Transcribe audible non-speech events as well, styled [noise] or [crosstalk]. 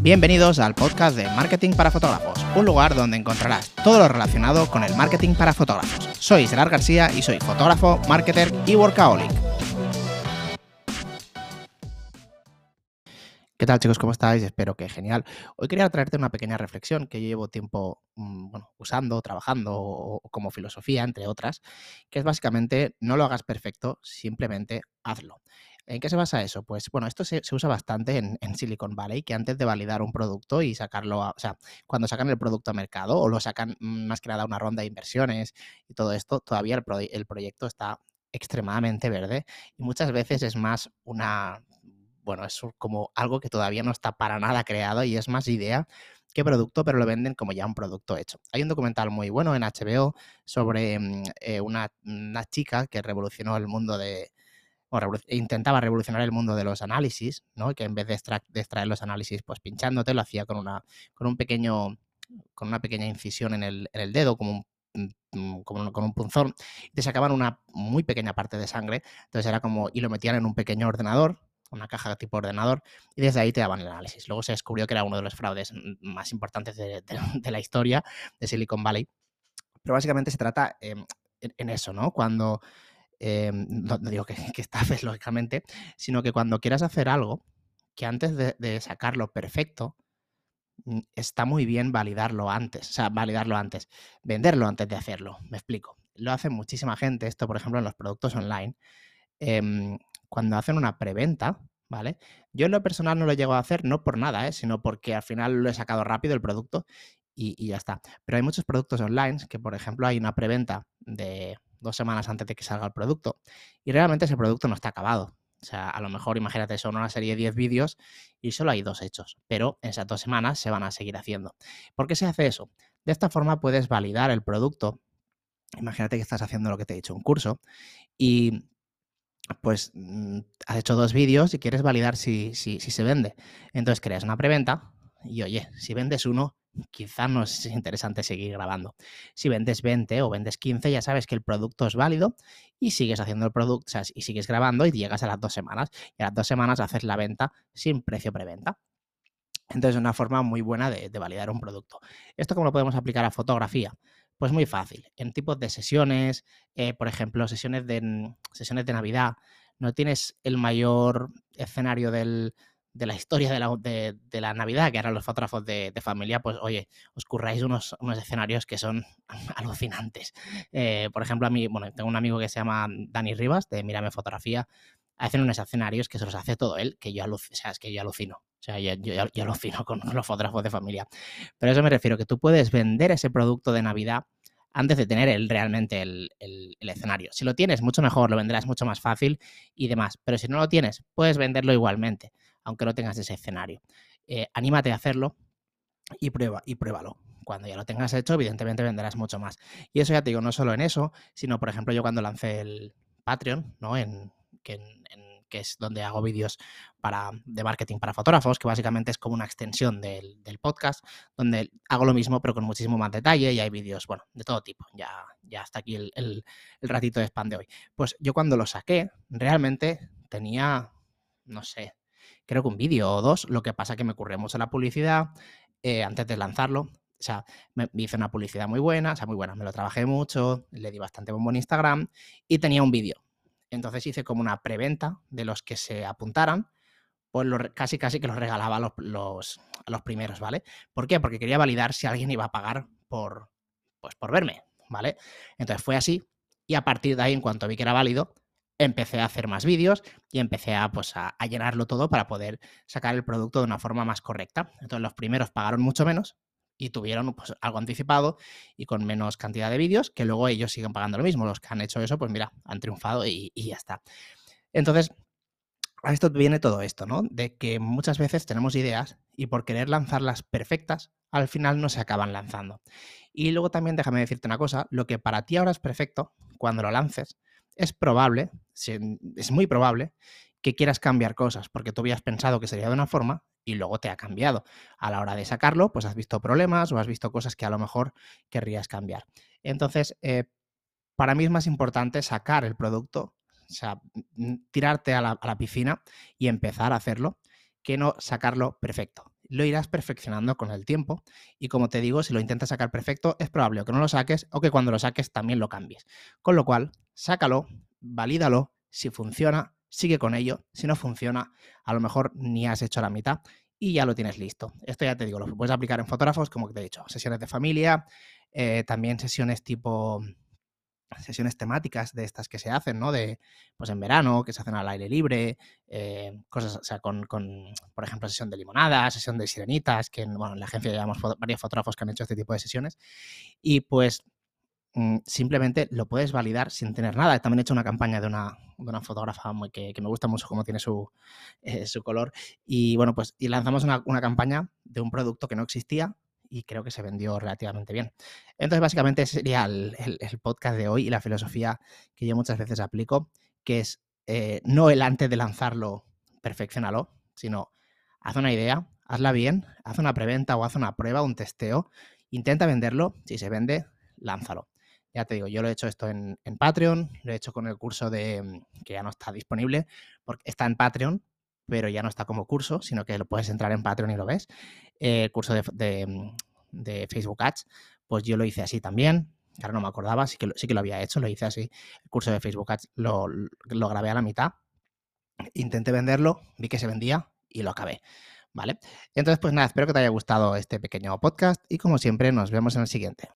Bienvenidos al podcast de Marketing para Fotógrafos, un lugar donde encontrarás todo lo relacionado con el marketing para fotógrafos. Soy Gerard García y soy fotógrafo, marketer y workaholic. ¿Qué tal chicos? ¿Cómo estáis? Espero que genial. Hoy quería traerte una pequeña reflexión que llevo tiempo mm, usando, trabajando como filosofía, entre otras, que es básicamente no lo hagas perfecto, simplemente hazlo. ¿En qué se basa eso? Pues bueno, esto se, usa bastante en, Silicon Valley, que antes de validar un producto y sacarlo, a, o sea, cuando sacan el producto a mercado o lo sacan mm, más que nada una ronda de inversiones y todo esto, todavía el, proyecto está extremadamente verde y muchas veces es más una bueno, es como algo que todavía no está para nada creado y es más idea que producto, pero lo venden como ya un producto hecho. Hay un documental muy bueno en HBO sobre mm, eh, una, chica que revolucionó el mundo de, intentaba revolucionar el mundo de los análisis, ¿no? Que en vez de, extraer los análisis, pues pinchándote, lo hacía con una, con un pequeño, con una pequeña incisión en el, dedo, como un, mm, como con un punzón, te sacaban una muy pequeña parte de sangre. Entonces era como, y lo metían en un pequeño ordenador, una caja tipo ordenador, y desde ahí te daban el análisis. Luego se descubrió que era uno de los fraudes más importantes [laughs] de, la historia de Silicon Valley. Pero básicamente se trata em, en, eso, ¿no? Cuando, em, no, digo que, [laughs] que estafes, lógicamente, sino que cuando quieras hacer algo, que antes de, sacarlo perfecto, mm, está muy bien validarlo antes, o sea, validarlo antes, venderlo antes de hacerlo, me explico. Lo hace muchísima gente, esto por ejemplo en los productos online. Em, cuando hacen una preventa, ¿vale? Yo en lo personal no lo llego a hacer, no por nada, ¿eh? sino porque al final lo he sacado rápido el producto y, ya está. Pero hay muchos productos online que, por ejemplo, hay una preventa de dos semanas antes de que salga el producto y realmente ese producto no está acabado. O sea, a lo mejor, imagínate, son una serie de 10 vídeos y solo hay dos hechos, pero esas dos semanas se van a seguir haciendo. ¿Por qué se hace eso? De esta forma puedes validar el producto. Imagínate que estás haciendo lo que te he dicho, un curso, y pues mm, has hecho dos vídeos y quieres validar si, si, se vende. Entonces creas una preventa y oye, si vendes uno, quizás no es interesante seguir grabando. Si vendes 20 o vendes 15, ya sabes que el producto es válido y sigues haciendo el producto, o sea, y sigues grabando y llegas a las dos semanas. Y a las dos semanas haces la venta sin precio preventa. Entonces es una forma muy buena de, validar un producto. ¿Esto cómo lo podemos aplicar a fotografía? Pues muy fácil. En tipos de sesiones, eh, por ejemplo, sesiones de, sesiones de Navidad, no tienes el mayor escenario de la historia de la, de, la, Navidad, que eran los fotógrafos de, familia, pues oye, os curráis unos, unos escenarios que son [laughs] alucinantes. Eh, por ejemplo, a mí, bueno, tengo un amigo que se llama Dani Rivas, de Mírame Fotografía, hacen unos escenarios que se los hace todo él, que yo, alucino, o sea, es que yo alucino. O sea, yo, yo, alucino con los fotógrafos de familia. Pero a eso me refiero, que tú puedes vender ese producto de Navidad antes de tener el, realmente el, escenario. Si lo tienes, mucho mejor, lo venderás mucho más fácil y demás. Pero si no lo tienes, puedes venderlo igualmente, aunque no tengas ese escenario. Eh, anímate a hacerlo y prueba y pruébalo. Cuando ya lo tengas hecho, evidentemente venderás mucho más. Y eso ya te digo, no solo en eso, sino, por ejemplo, yo cuando lancé el Patreon, ¿no? En, que es donde hago vídeos para, de marketing para fotógrafos, que básicamente es como una extensión del, podcast, donde hago lo mismo pero con muchísimo más detalle y hay vídeos, bueno, de todo tipo. Ya, ya hasta aquí el, el, ratito de spam de hoy. Pues yo cuando lo saqué, realmente tenía, no sé, creo que un vídeo o dos, lo que pasa que me ocurrió mucho la publicidad eh, antes de lanzarlo. O sea, me, hice una publicidad muy buena, o sea, muy buena, me lo trabajé mucho, le di bastante bombo en Instagram y tenía un vídeo entonces hice como una preventa de los que se apuntaran, pues casi casi que los regalaba a los, los, primeros, ¿vale? ¿Por qué? Porque quería validar si alguien iba a pagar por, pues por verme, ¿vale? Entonces fue así y a partir de ahí, en cuanto vi que era válido, empecé a hacer más vídeos y empecé a, pues, a, llenarlo todo para poder sacar el producto de una forma más correcta. Entonces los primeros pagaron mucho menos y tuvieron pues, algo anticipado y con menos cantidad de vídeos, que luego ellos siguen pagando lo mismo. Los que han hecho eso, pues mira, han triunfado y, ya está. Entonces, a esto viene todo esto, ¿no? De que muchas veces tenemos ideas y por querer lanzarlas perfectas, al final no se acaban lanzando. Y luego también déjame decirte una cosa, lo que para ti ahora es perfecto, cuando lo lances, es probable, es muy probable, que quieras cambiar cosas, porque tú habías pensado que sería de una forma y luego te ha cambiado. A la hora de sacarlo, pues has visto problemas o has visto cosas que a lo mejor querrías cambiar. Entonces, eh, para mí es más importante sacar el producto, o sea, tirarte a la, piscina y empezar a hacerlo, que no sacarlo perfecto. Lo irás perfeccionando con el tiempo. Y como te digo, si lo intentas sacar perfecto, es probable que no lo saques o que cuando lo saques también lo cambies. Con lo cual, sácalo, valídalo, si funciona, sigue con ello. Si no funciona, a lo mejor ni has hecho la mitad y ya lo tienes listo. Esto ya te digo, lo puedes aplicar en fotógrafos, como te he dicho, sesiones de familia, eh, también sesiones tipo sesiones temáticas de estas que se hacen, ¿no? De, pues en verano, que se hacen al aire libre, eh, cosas, o sea, con, por ejemplo, sesión de limonada, sesión de sirenitas, que, bueno, en la agencia llevamos varios fotógrafos que han hecho este tipo de sesiones. Y pues Mm, simplemente lo puedes validar sin tener nada. También he hecho una campaña de una, fotógrafa muy, que, me gusta mucho cómo tiene su, [laughs] eh, su color. Y bueno, pues y lanzamos una, campaña de un producto que no existía y creo que se vendió relativamente bien. Entonces, básicamente sería el, podcast de hoy y la filosofía que yo muchas veces aplico, que es eh, no el antes de lanzarlo, perfeccionalo, sino haz una idea, hazla bien, haz una preventa o haz una prueba, un testeo, intenta venderlo, si se vende, lánzalo. Ya te digo, yo lo he hecho esto en, Patreon, lo he hecho con el curso de que ya no está disponible, porque está en Patreon, pero ya no está como curso, sino que lo puedes entrar en Patreon y lo ves. el eh, curso de, mm, Facebook Ads, pues yo lo hice así también. Ahora no me acordaba, sí que, sí que lo había hecho, lo hice así. El curso de Facebook Ads lo, lo grabé a la mitad. Intenté venderlo, vi que se vendía y lo acabé. ¿Vale? Entonces, pues nada, espero que te haya gustado este pequeño podcast y como siempre nos vemos en el siguiente.